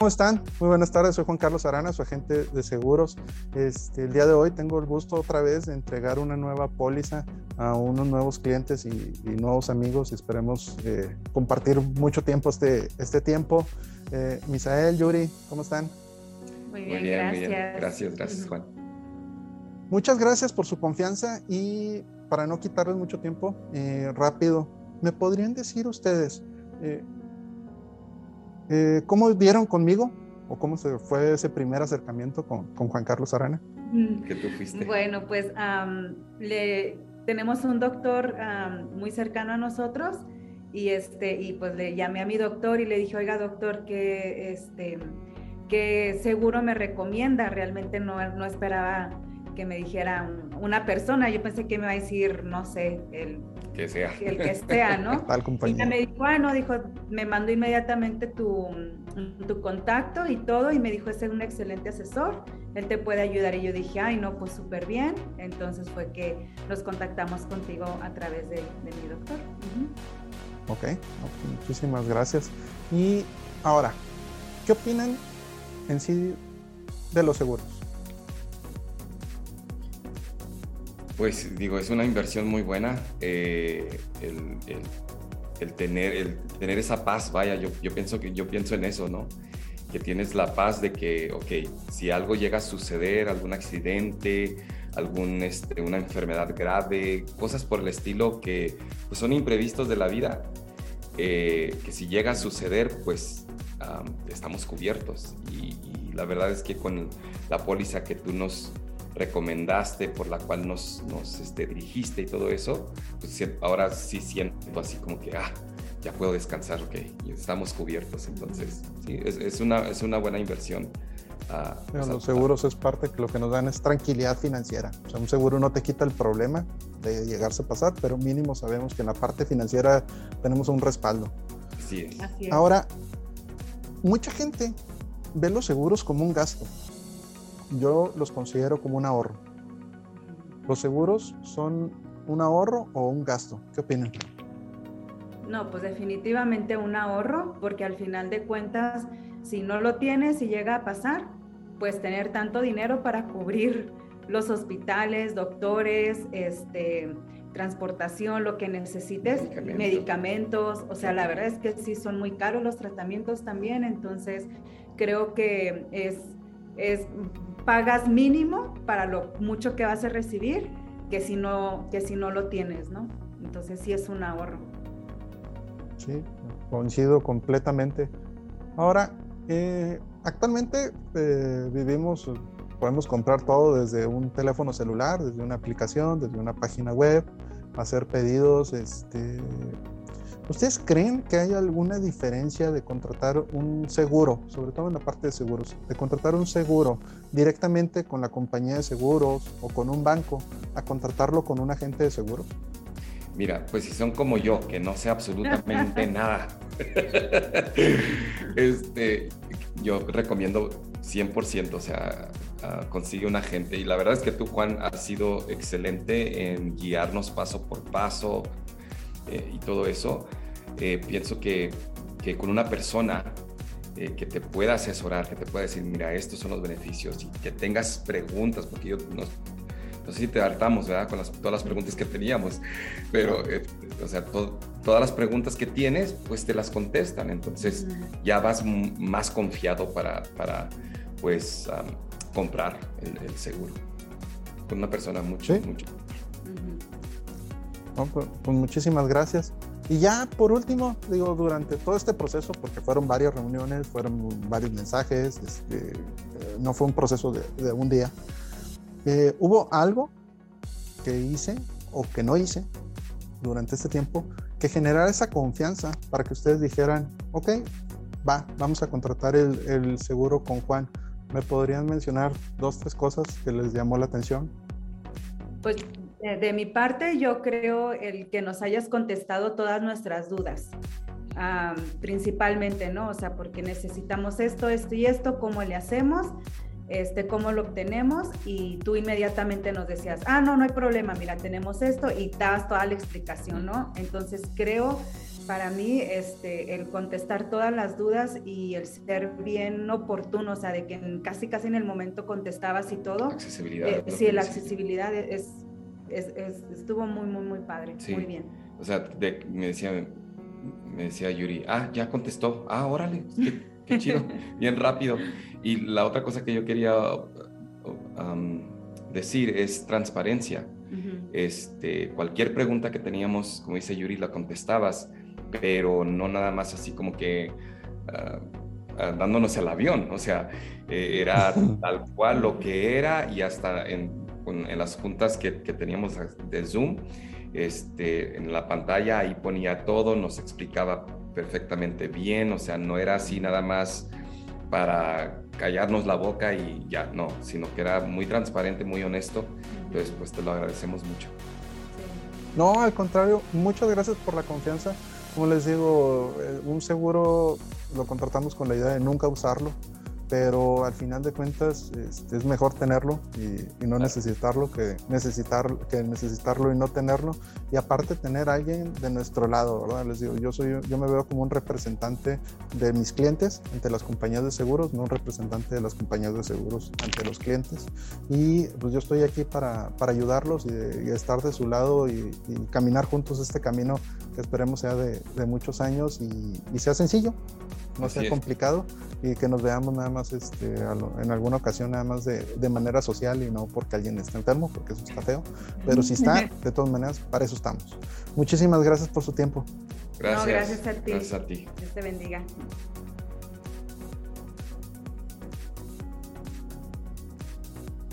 ¿Cómo están? Muy buenas tardes, soy Juan Carlos Arana, su agente de seguros. Este, el día de hoy tengo el gusto otra vez de entregar una nueva póliza a unos nuevos clientes y, nuevos amigos. Esperemos eh, compartir mucho tiempo este, este tiempo. Eh, Misael, Yuri, ¿cómo están? Muy bien, gracias. Muy bien. Gracias, gracias Juan. Muchas gracias por su confianza y para no quitarles mucho tiempo, eh, rápido, ¿me podrían decir ustedes? Eh, ¿Cómo vieron conmigo? ¿O cómo se fue ese primer acercamiento con, con Juan Carlos Arana? Que tú fuiste. Bueno, pues le, tenemos un doctor muy cercano a nosotros y, este, y pues le llamé a mi doctor y le dije, oiga doctor, que, este, que seguro me recomienda, realmente no, no esperaba que me dijera una persona, yo pensé que me iba a decir, no sé, el que sea. El que sea, ¿no? Tal compañía. Y me dijo, bueno, dijo, me mandó inmediatamente tu, tu contacto y todo, y me dijo, es un excelente asesor, él te puede ayudar. Y yo dije, ay, no, pues súper bien. Entonces fue que nos contactamos contigo a través de, mi doctor. Ok, muchísimas gracias. Y ahora, ¿qué opinan en sí de los seguros? Pues digo, es una inversión muy buena. Eh, el, tener, el tener esa paz, vaya, yo, yo, pienso que yo pienso en eso, ¿no? Que tienes la paz de que, ok, si algo llega a suceder, algún accidente, algún, este, una enfermedad grave, cosas por el estilo que pues, son imprevistos de la vida, eh, que si llega a suceder, pues estamos cubiertos. Y, y, la verdad es que con la póliza que tú nos recomendaste, por la cual nos, nos este, dirigiste y todo eso, pues ahora sí siento así como que, ah, ya puedo descansar, ok, y estamos cubiertos. Entonces, sí, es, es una, es una buena inversión. Ah, los seguros es parte que lo que nos dan es tranquilidad financiera. O sea, un seguro no te quita el problema de llegarse a pasar, pero mínimo sabemos que en la parte financiera tenemos un respaldo. Así es. Ahora, mucha gente ve los seguros como un gasto yo los considero como un ahorro. ¿Los seguros son un ahorro o un gasto? ¿Qué opinan? No, pues definitivamente un ahorro, porque al final de cuentas, si no lo tienes y llega a pasar, pues tener tanto dinero para cubrir los hospitales, doctores, este, transportación, lo que necesites, medicamentos, o sea, la verdad es que sí son muy caros los tratamientos también, entonces creo que es, pagas mínimo para lo mucho que vas a recibir que si no, que si no lo tienes, ¿no? Entonces sí es un ahorro. Sí, coincido completamente. Ahora, eh, actualmente eh, vivimos, podemos comprar todo desde un teléfono celular, desde una aplicación, desde una página web, hacer pedidos, este, ¿Ustedes creen que hay alguna diferencia de contratar un seguro, sobre todo en la parte de seguros, de contratar un seguro directamente con la compañía de seguros o con un banco a contratarlo con un agente de seguros? Mira, pues si son como yo, que no sé absolutamente nada, este, yo recomiendo 100%, o sea, consigue un agente. Y la verdad es que tú, Juan, has sido excelente en guiarnos paso por paso eh, y todo eso. Eh, pienso que, que, con una persona eh, que te pueda asesorar, que te pueda decir, mira, estos son los beneficios y que tengas preguntas, porque yo no, no sé si te hartamos, ¿verdad? Con las, todas las preguntas que teníamos, pero, eh, o sea, todas las preguntas que tienes, pues te las contestan, entonces ya vas más confiado para, para pues, comprar el, seguro con una persona mucho, mucho. Pues, pues muchísimas gracias. Y ya por último, digo, durante todo este proceso, porque fueron varias reuniones, fueron varios mensajes, este, eh, no fue un proceso de, un día, eh, ¿hubo algo que hice o que no hice durante este tiempo que generara esa confianza para que ustedes dijeran, ok, va, vamos a contratar el, el seguro con Juan? ¿Me podrían mencionar dos, tres cosas que les llamó la atención? Pues eh, de mi parte, yo creo el que nos hayas contestado todas nuestras dudas, principalmente, ¿no? O sea, porque necesitamos esto, esto y esto, ¿cómo le hacemos? Este, cómo lo obtenemos y tú inmediatamente nos decías, ah, no, no hay problema, mira, tenemos esto y dabas toda la explicación, ¿no? Entonces creo para mí este, el contestar todas las dudas y el ser bien oportuno, o sea, de que casi casi en el momento contestabas y todo. Accesibilidad. Eh, sí, la accesibilidad es, es, estuvo muy, muy, muy padre, muy bien. O sea, me, decía, me decía Yuri, ah, ya contestó, ah, órale, qué, chido, bien rápido. Y la otra cosa que yo quería um, decir es transparencia. este, cualquier pregunta que teníamos, como dice Yuri, la contestabas pero no nada más así como que ah, dándonos el avión, o sea, eh, era tal cual lo que era y hasta en, en las juntas que, que, teníamos de Zoom, este, en la pantalla ahí ponía todo, nos explicaba perfectamente bien, o sea, no era así nada más para callarnos la boca y ya, no, sino que era muy transparente, muy honesto, entonces pues te lo agradecemos mucho. No, al contrario, muchas gracias por la confianza. Como les digo, eh, un seguro lo contratamos con la idea de nunca usarlo pero al final de cuentas este, es mejor tenerlo y, no necesitarlo que, necesitar, que necesitarlo y no tenerlo. Y aparte tener a alguien de nuestro lado, ¿verdad? Les digo, yo, soy, yo me veo como un representante de mis clientes ante las compañías de seguros, no un representante de las compañías de seguros ante los clientes. Y pues yo estoy aquí para, para ayudarlos y, estar de su lado y, caminar juntos este camino que esperemos sea de, de muchos años y, sea sencillo, no sea complicado y que nos veamos nada más este, en alguna ocasión nada más de, de, manera social y no porque alguien está enfermo, porque eso está feo, pero si está, de todas maneras, para eso estamos. Muchísimas gracias por su tiempo. Gracias. gracias a ti. Gracias a ti. Dios te bendiga.